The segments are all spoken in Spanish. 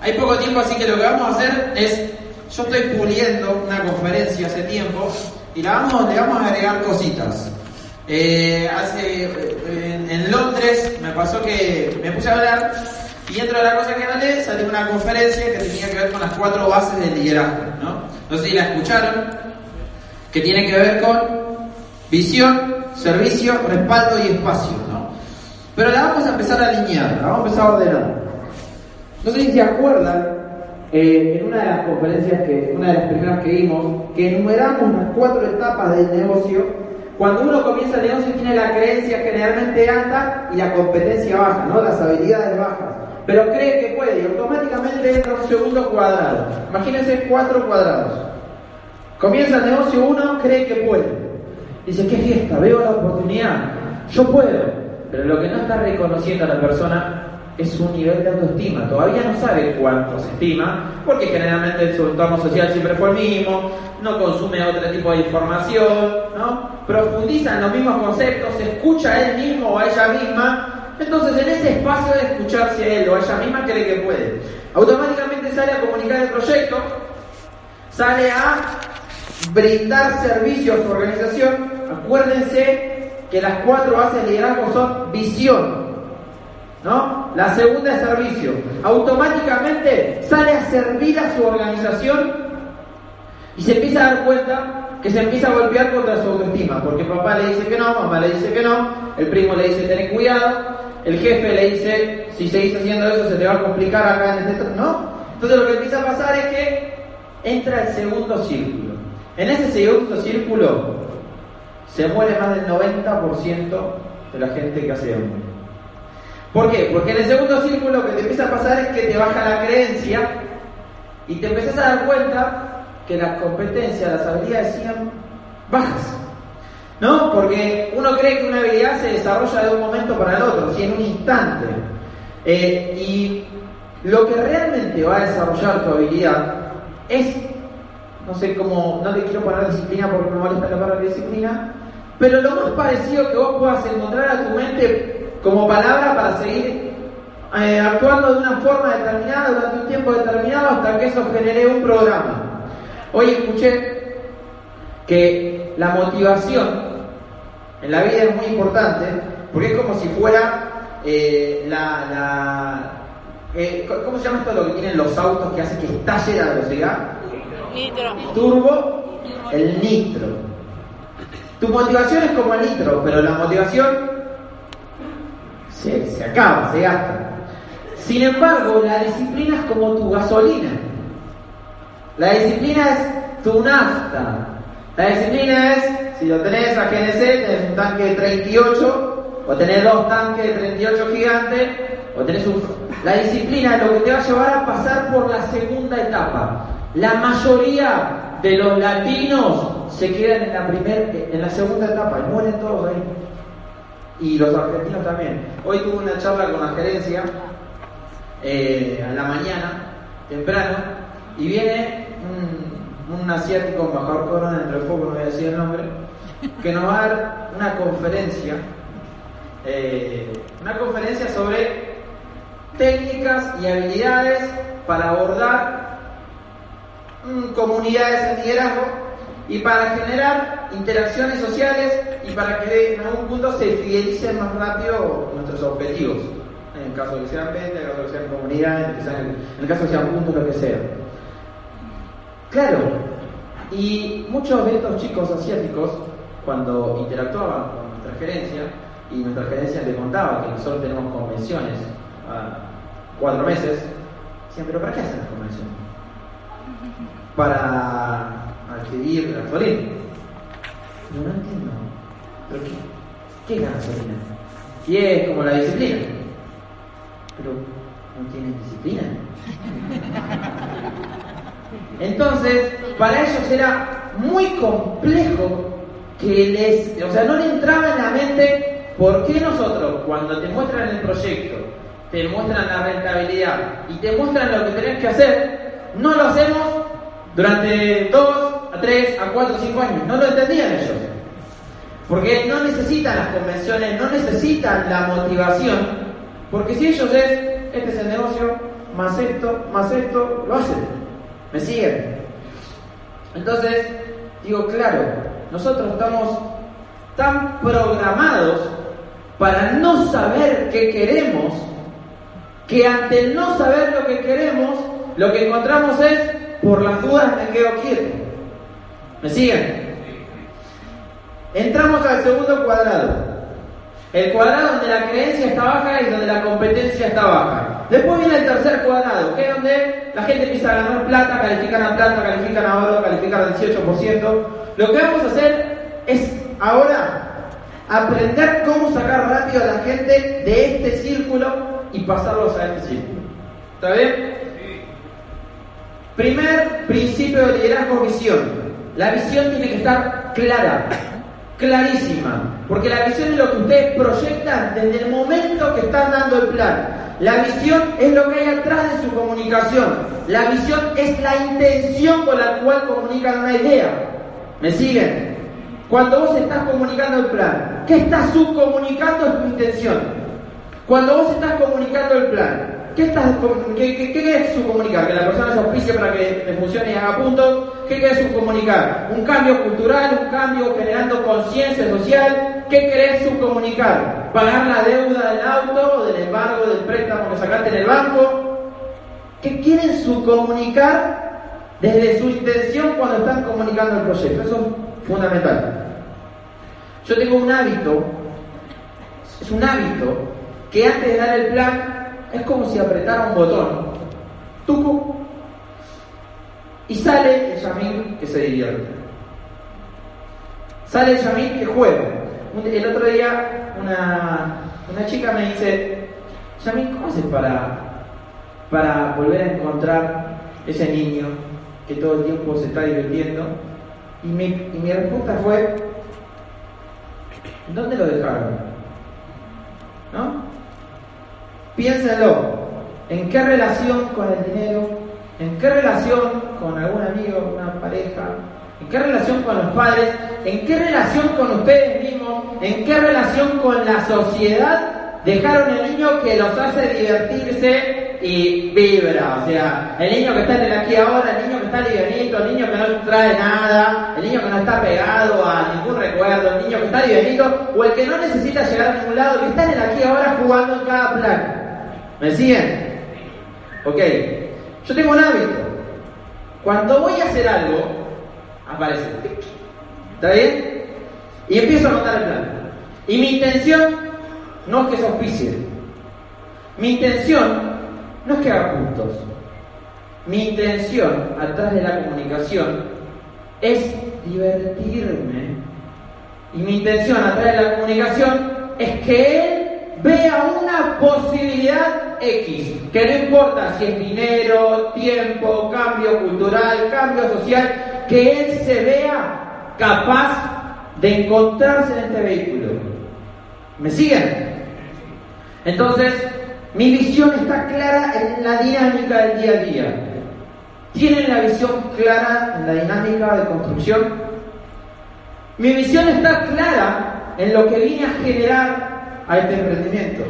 Hay poco tiempo, así que lo que vamos a hacer es, yo estoy puliendo una conferencia hace tiempo y la vamos, le vamos a agregar cositas. Eh, hace, eh, en, Londres me pasó que me puse a hablar y dentro de la cosa que hablé salió una conferencia que tenía que ver con las cuatro bases del liderazgo. ¿no? no sé si la escucharon, que tiene que ver con visión, servicio, respaldo y espacio. ¿no? Pero la vamos a empezar a alinear, la vamos a empezar a ordenar. No sé si se acuerdan, eh, en una de las conferencias, que, una de las primeras que vimos, que enumeramos las cuatro etapas del negocio. Cuando uno comienza el negocio tiene la creencia generalmente alta y la competencia baja, ¿no? las habilidades bajas. Pero cree que puede y automáticamente entra un segundo cuadrado. Imagínense cuatro cuadrados. Comienza el negocio uno, cree que puede. Dice, qué fiesta, veo la oportunidad, yo puedo. Pero lo que no está reconociendo a la persona es su nivel de autoestima. Todavía no sabe cuánto se estima, porque generalmente su entorno social siempre fue el mismo, no consume otro tipo de información, ¿no? profundiza en los mismos conceptos, se escucha a él mismo o a ella misma. Entonces, en ese espacio de escucharse a él o a ella misma, cree que puede. Automáticamente sale a comunicar el proyecto, sale a brindar servicio a su organización. Acuérdense que las cuatro bases de liderazgo son visión, ¿no? La segunda es servicio. Automáticamente sale a servir a su organización y se empieza a dar cuenta que se empieza a golpear contra su autoestima, porque papá le dice que no, mamá le dice que no, el primo le dice ten cuidado, el jefe le dice si seguís haciendo eso se te va a complicar acá en este... ¿no? Entonces lo que empieza a pasar es que entra el segundo círculo. En ese segundo círculo se muere más del 90% de la gente que hace hombre. ¿Por qué? Porque en el segundo círculo lo que te empieza a pasar es que te baja la creencia y te empezás a dar cuenta que las competencias, las habilidades siguen bajas. ¿No? Porque uno cree que una habilidad se desarrolla de un momento para el otro, ¿sí? en un instante. Eh, y lo que realmente va a desarrollar tu habilidad es, no sé cómo, no te quiero poner disciplina porque me molesta la palabra disciplina, pero lo más parecido que vos puedas encontrar a tu mente como palabra para seguir eh, actuando de una forma determinada durante un tiempo determinado hasta que eso genere un programa. Hoy escuché que la motivación en la vida es muy importante porque es como si fuera eh, la... Eh, ¿Cómo se llama esto lo que tienen los autos que hace que estalle la velocidad? Nitro. Turbo, el nitro. Tu motivación es como el nitro, pero la motivación se, acaba, se gasta. Sin embargo, la disciplina es como tu gasolina. La disciplina es tu nafta. La disciplina es, si lo tenés a GNC, tenés un tanque de 38, o tenés dos tanques de 38 gigantes, o tenés un... La disciplina es lo que te va a llevar a pasar por la segunda etapa. La mayoría de los latinos se quedan en la, primer, en la segunda etapa y mueren todos ahí y los argentinos también. Hoy tuve una charla con la gerencia eh, a la mañana, temprano, y viene un, un asiático embajador corona, entre poco no voy a decir el nombre, que nos va a dar una conferencia, eh, una conferencia sobre técnicas y habilidades para abordar comunidades en liderazgo y para generar interacciones sociales y para que en algún punto se fidelicen más rápido nuestros objetivos. En el caso de que sean ventas, en el caso de que sean comunidades, en el caso de que sean puntos, lo que sea. Claro, y muchos de estos chicos asiáticos, cuando interactuaban con nuestra gerencia, y nuestra gerencia le contaba que nosotros tenemos convenciones a cuatro meses, decían, pero ¿para qué hacen las convenciones? Para adquirir gasolina. Yo no entiendo. ¿Pero qué, qué gasolina? Y es como la disciplina. Pero no tienen disciplina. Entonces, para ellos era muy complejo que les, o sea, no le entraba en la mente por qué nosotros, cuando te muestran el proyecto, te muestran la rentabilidad y te muestran lo que tenés que hacer, no lo hacemos durante dos, a tres, a cuatro, cinco años. No lo entendían ellos. Porque no necesitan las convenciones, no necesitan la motivación. Porque si ellos es, este es el negocio, más esto, más esto, lo hacen. ¿Me siguen? Entonces, digo, claro, nosotros estamos tan programados para no saber qué queremos, que ante no saber lo que queremos, lo que encontramos es, por las dudas me quedo quieto. ¿Me siguen? Entramos al segundo cuadrado. El cuadrado donde la creencia está baja y donde la competencia está baja. Después viene el tercer cuadrado, que es donde la gente empieza a ganar plata, califican a plata, califican a oro, califican al 18%. Lo que vamos a hacer es ahora aprender cómo sacar rápido a la gente de este círculo y pasarlos a este círculo. ¿Está bien? Primer principio de liderazgo, visión. La visión tiene que estar clara clarísima, porque la visión es lo que ustedes proyectan desde el momento que están dando el plan. La visión es lo que hay atrás de su comunicación. La visión es la intención con la cual comunican una idea. ¿Me siguen? Cuando vos estás comunicando el plan, ¿qué estás subcomunicando es tu intención? Cuando vos estás comunicando el plan, ¿Qué, estás, qué, qué, subcomunicar? Que la persona se auspicie para que funcione y haga puntos. ¿Qué querés subcomunicar? Un cambio cultural, un cambio generando conciencia social. ¿Qué querés subcomunicar? ¿Pagar la deuda del auto, del embargo, del préstamo que sacaste en el banco? ¿Qué quieren subcomunicar desde su intención cuando están comunicando el proyecto? Eso es fundamental. Yo tengo un hábito, es un hábito, que antes de dar el plan es como si apretara un botón. Tuco. Y sale el Yamil que se divierte. Sale el Yamil que juega. El otro día una, una chica me dice, Yamil, ¿cómo haces para, para volver a encontrar ese niño que todo el tiempo se está divirtiendo? Y mi, y mi respuesta fue, ¿dónde lo dejaron? ¿No? Piénsenlo, ¿en qué relación con el dinero? ¿En qué relación con algún amigo, una pareja? ¿En qué relación con los padres? ¿En qué relación con ustedes mismos? ¿En qué relación con la sociedad dejaron el niño que los hace divertirse y vibra? O sea, el niño que está en el aquí ahora, el niño que está livianito, el niño que no trae nada, el niño que no está pegado a ningún recuerdo, el niño que está livianito, o el que no necesita llegar a ningún lado, que está en el aquí ahora jugando en cada plan. ¿Me siguen? Ok. Yo tengo un hábito. Cuando voy a hacer algo, aparece. ¿Está bien? Y empiezo a anotar el plan. Y mi intención no es que se auspicie. Mi intención no es que haga puntos. Mi intención atrás de la comunicación es divertirme. Y mi intención atrás de la comunicación es que vea una posibilidad X, que no importa si es dinero, tiempo, cambio cultural, cambio social, que él se vea capaz de encontrarse en este vehículo. ¿Me siguen? Entonces, mi visión está clara en la dinámica del día a día. ¿Tienen la visión clara en la dinámica de construcción? Mi visión está clara en lo que vine a generar a este emprendimiento.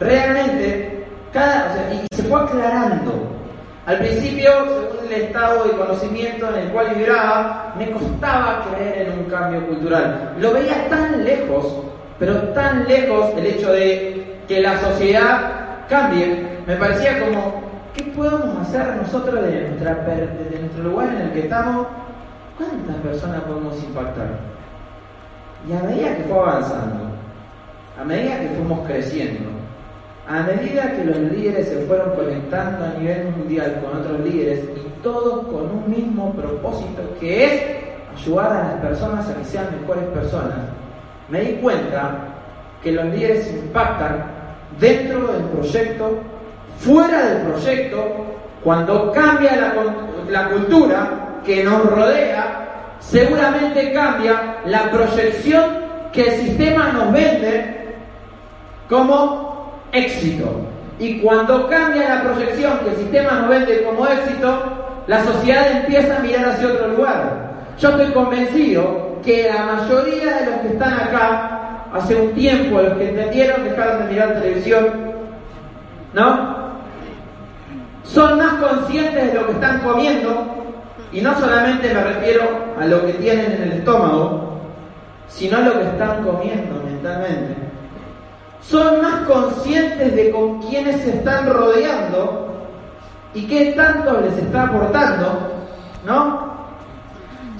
Realmente, cada, y se fue aclarando. Al principio, según el estado de conocimiento en el cual vibraba, me costaba creer en un cambio cultural. Lo veía tan lejos, pero tan lejos el hecho de que la sociedad cambie, me parecía como, ¿qué podemos hacer nosotros de nuestro lugar en el que estamos? ¿Cuántas personas podemos impactar? Y a medida que fue avanzando, a medida que fuimos creciendo, a medida que los líderes se fueron conectando a nivel mundial con otros líderes y todos con un mismo propósito que es ayudar a las personas a que sean mejores personas, me di cuenta que los líderes impactan dentro del proyecto, fuera del proyecto, cuando cambia la, la cultura que nos rodea, seguramente cambia la proyección que el sistema nos vende como éxito. Y cuando cambia la proyección que el sistema nos vende como éxito, la sociedad empieza a mirar hacia otro lugar. Yo estoy convencido que la mayoría de los que están acá, hace un tiempo, los que entendieron, dejaron de mirar televisión, ¿no? Son más conscientes de lo que están comiendo y no solamente me refiero a lo que tienen en el estómago, sino a lo que están comiendo mentalmente. Son más conscientes de con quiénes se están rodeando y qué tanto les está aportando, ¿no?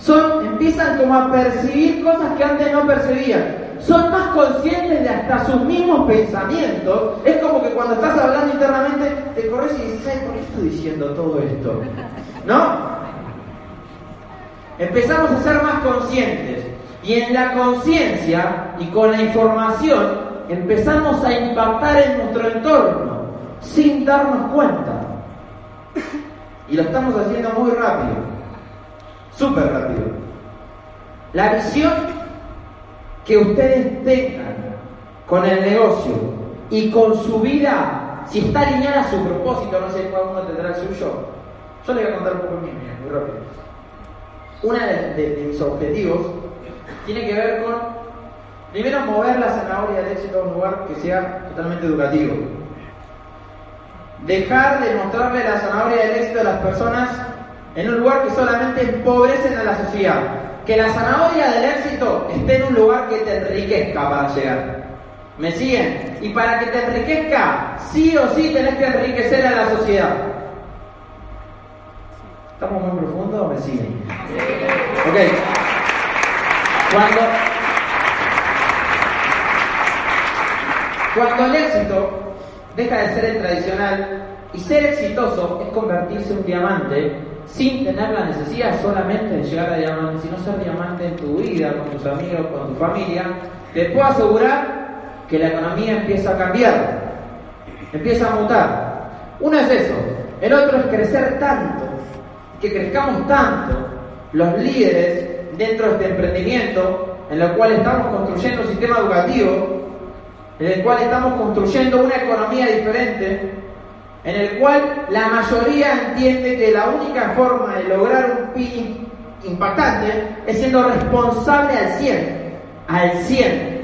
Son, empiezan como a percibir cosas que antes no percibían. Son más conscientes de hasta sus mismos pensamientos. Es como que cuando estás hablando internamente, te corres y dices, ¿por qué estoy diciendo todo esto? ¿No? Empezamos a ser más conscientes. Y en la conciencia y con la información empezamos a impactar en nuestro entorno sin darnos cuenta. Y lo estamos haciendo muy rápido, súper rápido. La visión que ustedes tengan con el negocio y con su vida, si está alineada a su propósito, no sé cuál uno tendrá el suyo. Yo le voy a contar un poco mío, muy rápido. Uno de, mis objetivos tiene que ver con, primero, mover la zanahoria del éxito a un lugar que sea totalmente educativo. Dejar de mostrarle la zanahoria del éxito a las personas en un lugar que solamente empobrecen a la sociedad. Que la zanahoria del éxito esté en un lugar que te enriquezca para llegar. ¿Me siguen? Y para que te enriquezca, sí o sí tenés que enriquecer a la sociedad. ¿Estamos muy profundos o me siguen? Ok. Cuando, cuando el éxito deja de ser el tradicional y ser exitoso es convertirse en un diamante sin tener la necesidad solamente de llegar a diamante, sino ser diamante en tu vida, con tus amigos, con tu familia, te puedo asegurar que la economía empieza a cambiar, empieza a mutar. Uno es eso, el otro es crecer tanto que crezcamos tanto los líderes dentro de este emprendimiento, en el cual estamos construyendo un sistema educativo, en el cual estamos construyendo una economía diferente, en el cual la mayoría entiende que la única forma de lograr un PIB impactante es siendo responsable al 100, al 100.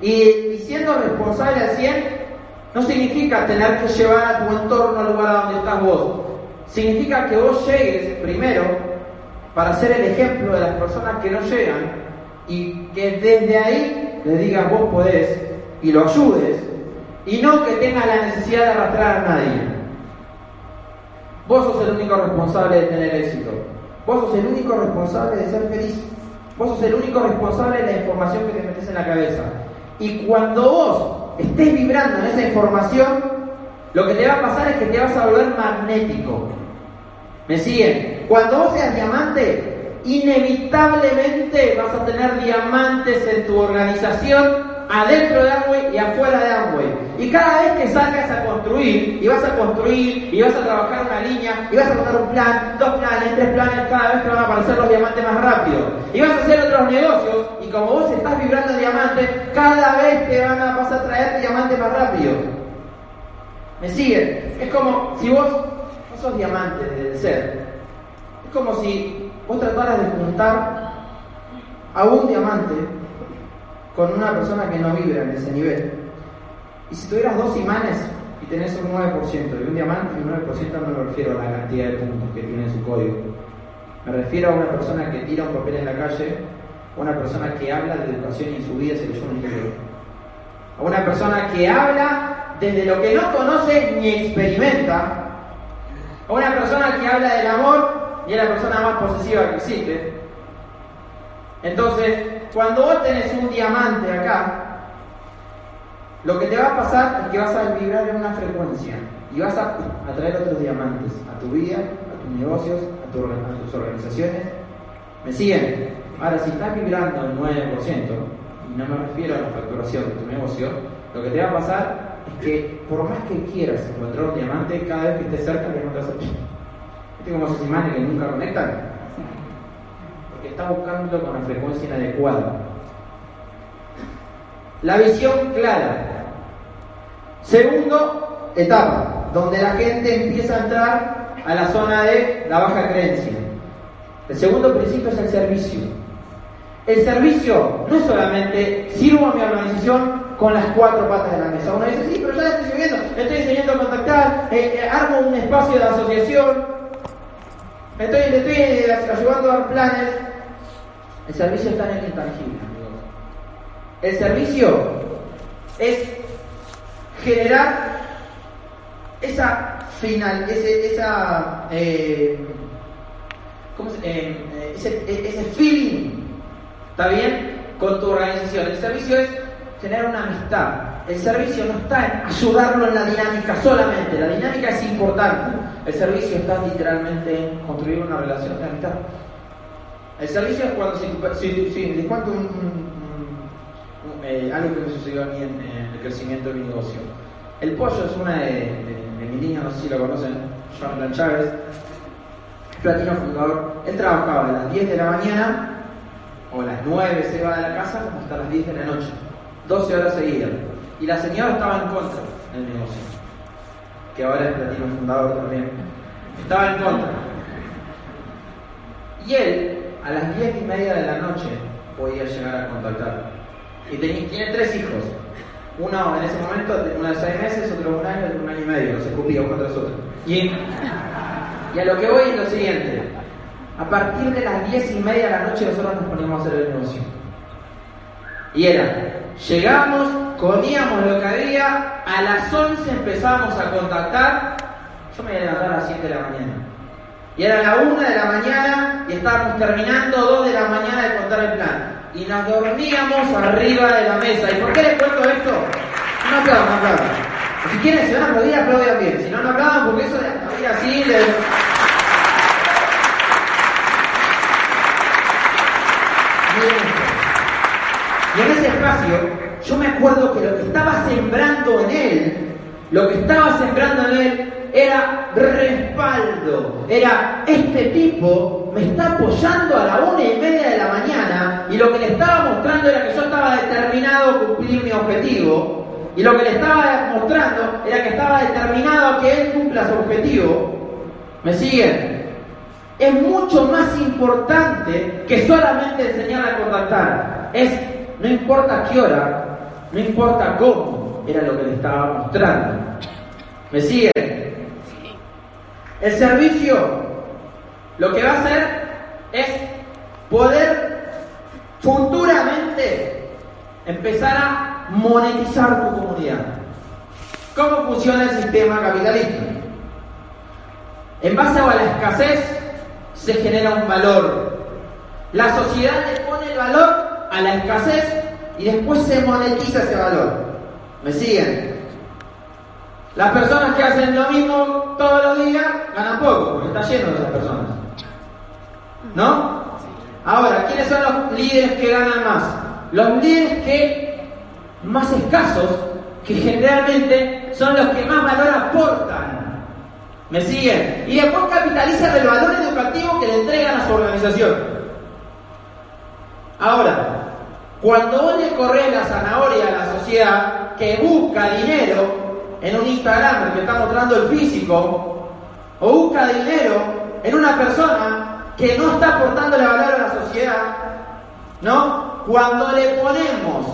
Y, siendo responsable al 100 no significa tener que llevar a tu entorno al lugar donde estás vos, significa que vos llegues primero para ser el ejemplo de las personas que no llegan y que desde ahí le digas vos podés y lo ayudes y no que tengas la necesidad de arrastrar a nadie. Vos sos el único responsable de tener éxito. Vos sos el único responsable de ser feliz. Vos sos el único responsable de la información que te metes en la cabeza. Y cuando vos estés vibrando en esa información, lo que te va a pasar es que te vas a volver magnético. ¿Me siguen? Cuando vos seas diamante, inevitablemente vas a tener diamantes en tu organización adentro de Amway y afuera de Amway. Y cada vez que salgas a construir, y vas a construir, y vas a trabajar una línea, y vas a montar un plan, dos planes, tres planes, cada vez te van a aparecer los diamantes más rápido. Y vas a hacer otros negocios, y como vos estás vibrando diamantes, cada vez te van a pasar a traer diamantes más rápido. ¿Me siguen? Es como si vos no sos diamante del ser. Es como si vos trataras de juntar a un diamante con una persona que no vibra en ese nivel. Y si tuvieras dos imanes y tenés un 9% y un diamante, y un 9% no me refiero a la cantidad de puntos que tiene su código. Me refiero a una persona que tira un papel en la calle, a una persona que habla de educación y en su vida se leyó un libro. A una persona que habla desde lo que no conoce ni experimenta, a una persona que habla del amor y es la persona más posesiva que existe. Entonces, cuando vos tenés un diamante acá, lo que te va a pasar es que vas a vibrar en una frecuencia y vas a atraer otros diamantes a tu vida, a tus negocios, a, tus organizaciones. ¿Me siguen? Ahora, si estás vibrando el 9%, y no me refiero a la facturación de tu negocio, lo que te va a pasar que por más que quieras encontrar un diamante, cada vez que estés cerca le encuentras. ¿Viste como esos imanes que nunca conectan? Está buscando con la frecuencia inadecuada. La visión clara. Segundo, etapa, donde la gente empieza a entrar a la zona de la baja creencia. El segundo principio es el servicio. El servicio no solamente sirvo a mi organización con las cuatro patas de la mesa. Uno dice, sí, pero ya estoy sirviendo, estoy enseñando a contactar, eh, eh, armo un espacio de asociación, estoy, le estoy ayudando a dar planes. El servicio está en el intangible, El servicio es generar esa final, ese, esa, eh, ese, ese feeling, ¿está bien? Con tu organización. El servicio es tener una amistad. El servicio no está en ayudarlo en la dinámica solamente, la dinámica es importante. El servicio está literalmente en construir una relación de amistad. El servicio es cuando, si, si, les cuento eh, algo que me sucedió a mí en, el crecimiento de mi negocio. El pollo es una de, mis niñas, no sé si lo conocen, Jonathan Chávez, platino fundador. Él trabajaba a las 10 de la mañana o a las 9 se iba de la casa hasta las 10 de la noche 12 horas seguidas. Y la señora estaba en contra del negocio, que ahora es platino fundador también. Estaba en contra. Y él, a las 10 y media de la noche, podía llegar a contactar. Y tenía, tiene tres hijos. Uno en ese momento, uno de seis meses, otro de un año, otro de un año y medio, se escupía uno tras otro. Y, y a lo que voy es lo siguiente. A partir de las 10 y media de la noche nosotros nos poníamos a hacer el negocio. Y era, llegamos, comíamos lo que había, a las 11 empezamos a contactar, yo me iba a levantar a las 7 de la mañana. Y era la 1 de la mañana y estábamos terminando 2 de la mañana de contar el plan. Y nos dormíamos arriba de la mesa. ¿Y por qué les cuento esto? No aplaudan, no aplaudan. Si quieren, se van a aplaudir, aplaudan bien. Si no, no aplaudan porque eso de aplaudir así... Y en ese espacio, yo me acuerdo que lo que estaba sembrando en él, lo que estaba sembrando en él era respaldo. Era, este tipo me está apoyando a la una y media de la mañana y lo que le estaba mostrando era que yo estaba determinado a cumplir mi objetivo. Y lo que le estaba mostrando era que estaba determinado a que él cumpla su objetivo. ¿Me siguen? Es mucho más importante que solamente enseñarle a contactar. Es no importa qué hora, no importa cómo, era lo que le estaba mostrando. ¿Me siguen? El servicio lo que va a hacer es poder futuramente empezar a monetizar tu comunidad. ¿Cómo funciona el sistema capitalista? En base a la escasez se genera un valor. La sociedad le pone el valor a la escasez y después se monetiza ese valor. ¿Me siguen? Las personas que hacen lo mismo todos los días ganan poco, porque está lleno de esas personas. ¿No? Ahora, ¿quiénes son los líderes que ganan más? Los líderes que más escasos, que generalmente son los que más valor aportan. ¿Me siguen? Y después capitalizan el valor educativo que le entregan a su organización. Ahora, cuando vos le corres la zanahoria a la sociedad que busca dinero en un Instagram que está mostrando el físico, o busca dinero en una persona que no está aportándole valor a la sociedad, ¿no? Cuando le ponemos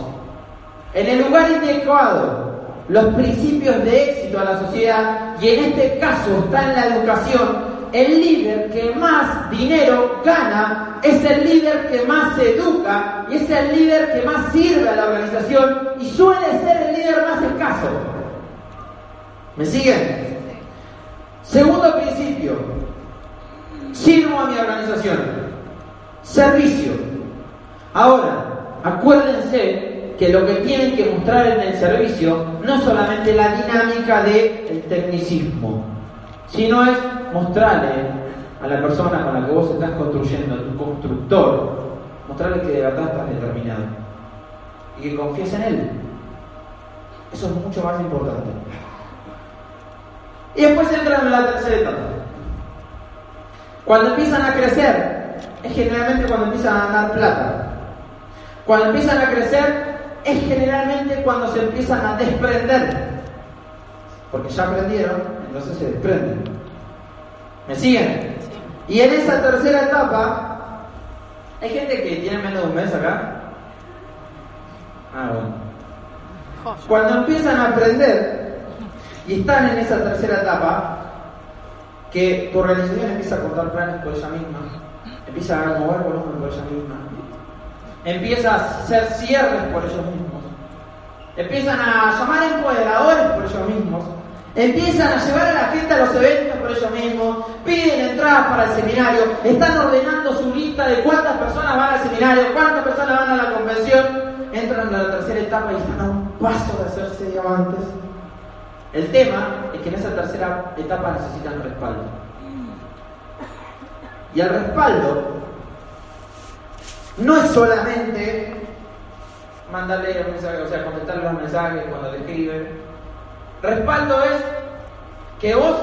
en el lugar indicado los principios de éxito a la sociedad, y en este caso está en la educación, el líder que más dinero gana es el líder que más educa y es el líder que más sirve a la organización y suele ser el líder más escaso. ¿Me siguen? Segundo principio, sirvo a mi organización. Servicio. Ahora, acuérdense que lo que tienen que mostrar en el servicio no solamente la dinámica del tecnicismo, sino es mostrarle a la persona con la que vos estás construyendo, a tu constructor, mostrarle que de verdad estás determinado y que confíes en él. Eso es mucho más importante. Y después entran en la tercera etapa. Cuando empiezan a crecer, es generalmente cuando empiezan a ganar plata. Cuando empiezan a crecer, es generalmente cuando se empiezan a desprender. Porque ya aprendieron, entonces se desprenden. ¿Me siguen? Y en esa tercera etapa, hay gente que tiene menos de un mes acá. Ah, bueno. Cuando empiezan a aprender y están en esa tercera etapa, que tu organización empieza a contar planes por ella misma, empieza a mover volumen por ella misma, empieza a hacer cierres por ellos mismos, empiezan a llamar empoderadores por ellos mismos, empiezan a llevar a la gente a los eventos por ellos mismos, piden entradas para el seminario, están ordenando su lista de cuántas personas van al seminario, cuántas personas van a la convención, entran a la tercera etapa y están a un paso de hacerse diamantes. El tema es que en esa tercera etapa necesitan respaldo. Y el respaldo no es solamente mandarle un mensaje, o sea, contestarle los mensajes cuando le escriben. Respaldo es que vos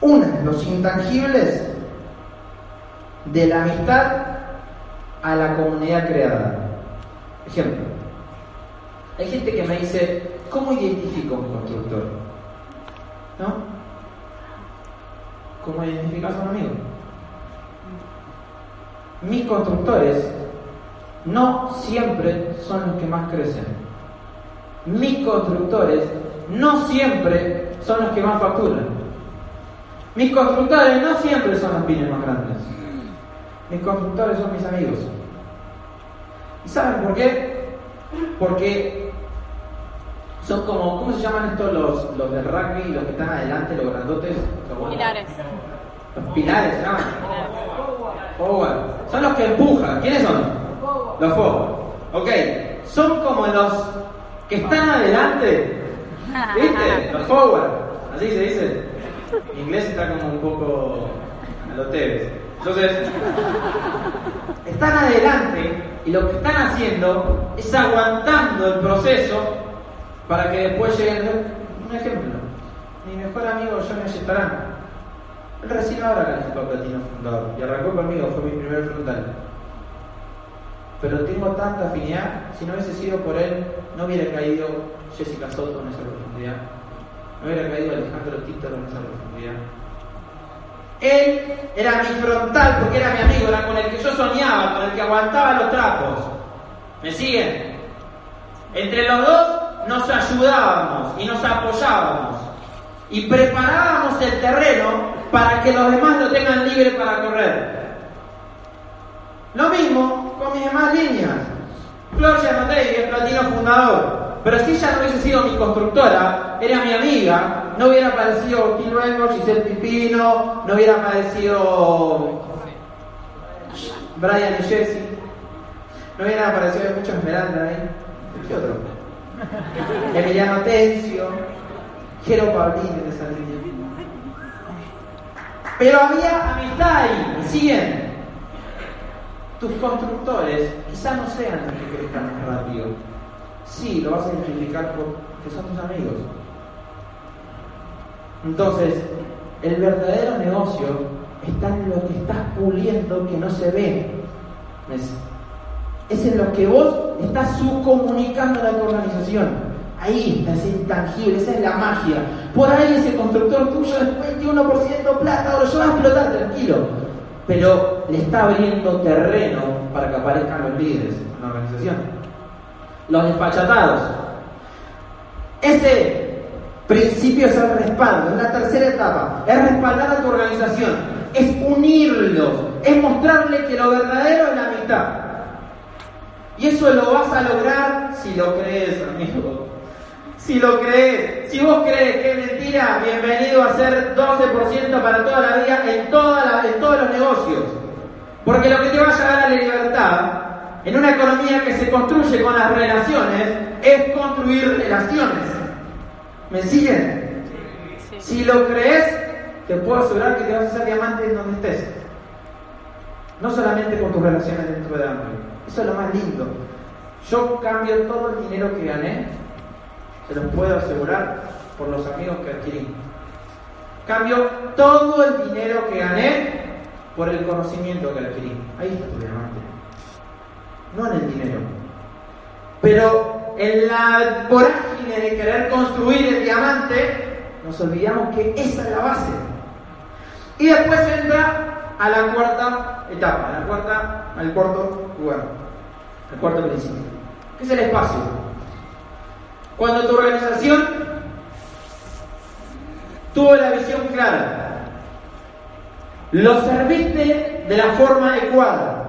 unes los intangibles de la amistad a la comunidad creada. Ejemplo, hay gente que me dice, ¿cómo identifico un constructor? ¿No? ¿Cómo identificas a un amigo? Mis constructores no siempre son los que más crecen. Mis constructores no siempre son los que más facturan. Mis constructores no siempre son los pines más grandes. Mis constructores son mis amigos. ¿Y saben por qué? Porque son como, ¿cómo se llaman estos los, los del rugby, los que están adelante, los grandotes? Los Pilares. Los pilares, ¿se llaman? Forward. Son los que empujan. ¿Quiénes son? Los forward. Ok. Son como los que están adelante. ¿Viste? Los forward. Así se dice. En inglés está como un poco a los Tevez. Entonces, están adelante y lo que están haciendo es aguantando el proceso para que después lleguen. Un ejemplo, mi mejor amigo Johnny Ayestarán, él recién ahora calificó platino fundador y arrancó conmigo, fue mi primer frontal. Pero tengo tanta afinidad, si no hubiese sido por él, no hubiera caído Jessica Soto en esa profundidad, no hubiera caído Alejandro Tito en esa profundidad. Él era mi frontal porque era mi amigo, era con el que yo soñaba, con el que aguantaba los trapos. ¿Me siguen? Entre los dos nos ayudábamos y nos apoyábamos y preparábamos el terreno para que los demás lo tengan libre para correr. Lo mismo con mis demás líneas. Flor Gianotelli es platino fundador, pero si ella no hubiese sido mi constructora, era mi amiga, no hubiera aparecido Kim Luengo, Giselle Pipino, no hubiera aparecido Brian y Jesse, no hubiera aparecido mucho Esmeralda ahí. ¿Qué otro? Emiliano Tencio, Jero Pablini en esa línea. Pero había amistad ahí, ¿me siguen? Tus constructores quizás no sean los que crezcan más rápido. Sí, lo vas a identificar porque son tus amigos. Entonces, el verdadero negocio está en lo que estás puliendo que no se ve. Es en lo que vos estás subcomunicando a tu organización. Ahí está ese intangible, esa es la magia. Por ahí ese constructor tuyo es 21% plata, ahora yo va a explotar, tranquilo. Pero le está abriendo terreno para que aparezcan los líderes en la organización. Los desfachatados. Ese principio es el respaldo, es la tercera etapa. Es respaldar a tu organización, es unirlos, es mostrarle que lo verdadero es la amistad. Y eso lo vas a lograr si lo crees, amigo. Si lo crees, si vos crees que mentira, bienvenido a ser 12% para toda la vida en, la, en todos los negocios. Porque lo que te va a llevar a la libertad, en una economía que se construye con las relaciones, es construir relaciones. ¿Me siguen? Si lo crees, te puedo asegurar que te vas a hacer diamante en donde estés. No solamente con tus relaciones dentro de Amway. Eso es lo más lindo. Yo cambio todo el dinero que gané, se los puedo asegurar por los amigos que adquirí. Cambio todo el dinero que gané por el conocimiento que adquirí. Ahí está tu diamante. No en el dinero. Pero en la vorágine de querer construir el diamante, nos olvidamos que esa es la base. Y después entra a la cuarta etapa, la cuarta, al cuarto lugar, al cuarto principio, que es el espacio. Cuando tu organización tuvo la visión clara, los serviste de la forma adecuada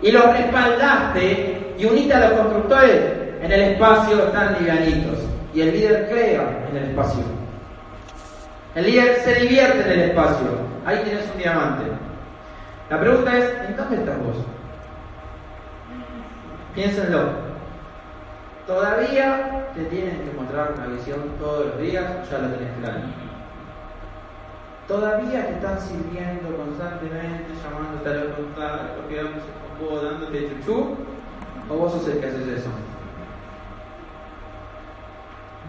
y los respaldaste y uniste a los constructores en el espacio están livianitos y el líder crea en el espacio. El líder se divierte en el espacio. Ahí tienes un diamante. La pregunta es, ¿en dónde estás vos? Piénsenlo. Todavía te tienen que mostrar una visión todos los días, ya la tenés clara. Todavía te están sirviendo constantemente, llamándote a los contactos, quedándose con vos, dándote chuchu, o vos sos el que haces eso.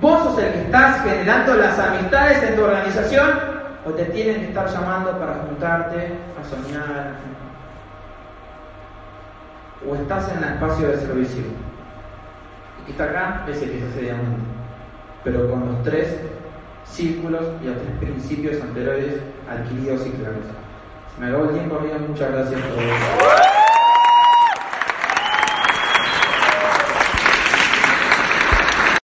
¿Vos sos el que estás generando las amistades en tu organización o te tienen que estar llamando para juntarte a soñar? ¿O estás en el espacio de servicio? El que está acá es el que se hace diamante, pero con los tres círculos y los tres principios anteriores adquiridos y claros. Me acabó el tiempo, amigos. Muchas gracias por